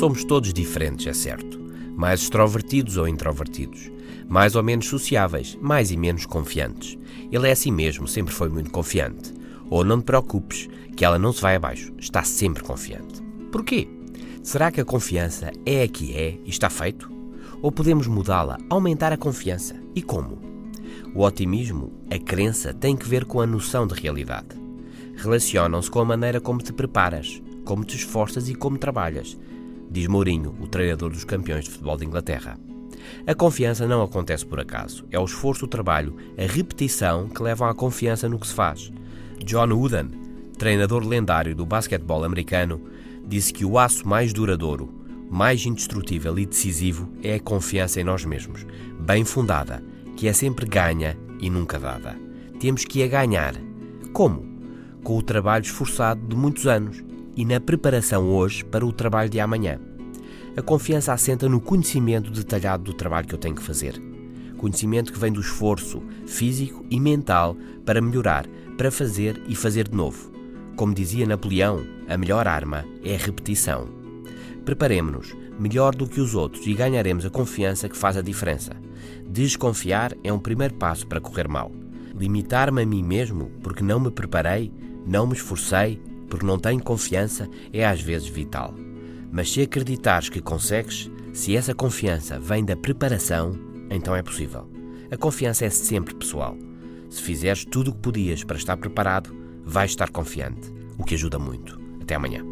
Somos todos diferentes, é certo. Mais extrovertidos ou introvertidos. Mais ou menos sociáveis, mais e menos confiantes. Ele é assim mesmo, sempre foi muito confiante. Ou não te preocupes, que ela não se vai abaixo, está sempre confiante. Porquê? Será que a confiança é a que é e está feito? Ou podemos mudá-la, aumentar a confiança? E como? O otimismo, a crença, tem que ver com a noção de realidade. Relacionam-se com a maneira como te preparas, como te esforças e como trabalhas, diz Mourinho, o treinador dos campeões de futebol de Inglaterra. A confiança não acontece por acaso. É o esforço, o trabalho, a repetição que levam à confiança no que se faz. John Wooden, treinador lendário do basquetebol americano, disse que o aço mais duradouro, mais indestrutível e decisivo é a confiança em nós mesmos, bem fundada, que é sempre ganha e nunca dada. Temos que a ganhar. Como? Com o trabalho esforçado de muitos anos e na preparação hoje para o trabalho de amanhã. A confiança assenta no conhecimento detalhado do trabalho que eu tenho que fazer. Conhecimento que vem do esforço físico e mental para melhorar, para fazer e fazer de novo. Como dizia Napoleão, a melhor arma é a repetição. Preparemos-nos melhor do que os outros e ganharemos a confiança que faz a diferença. Desconfiar é um primeiro passo para correr mal. Limitar-me a mim mesmo porque não me preparei, não me esforcei, porque não tenho confiança, é às vezes vital. Mas se acreditares que consegues, se essa confiança vem da preparação, então é possível. A confiança é sempre pessoal. Se fizeres tudo o que podias para estar preparado, vais estar confiante, o que ajuda muito. Até amanhã.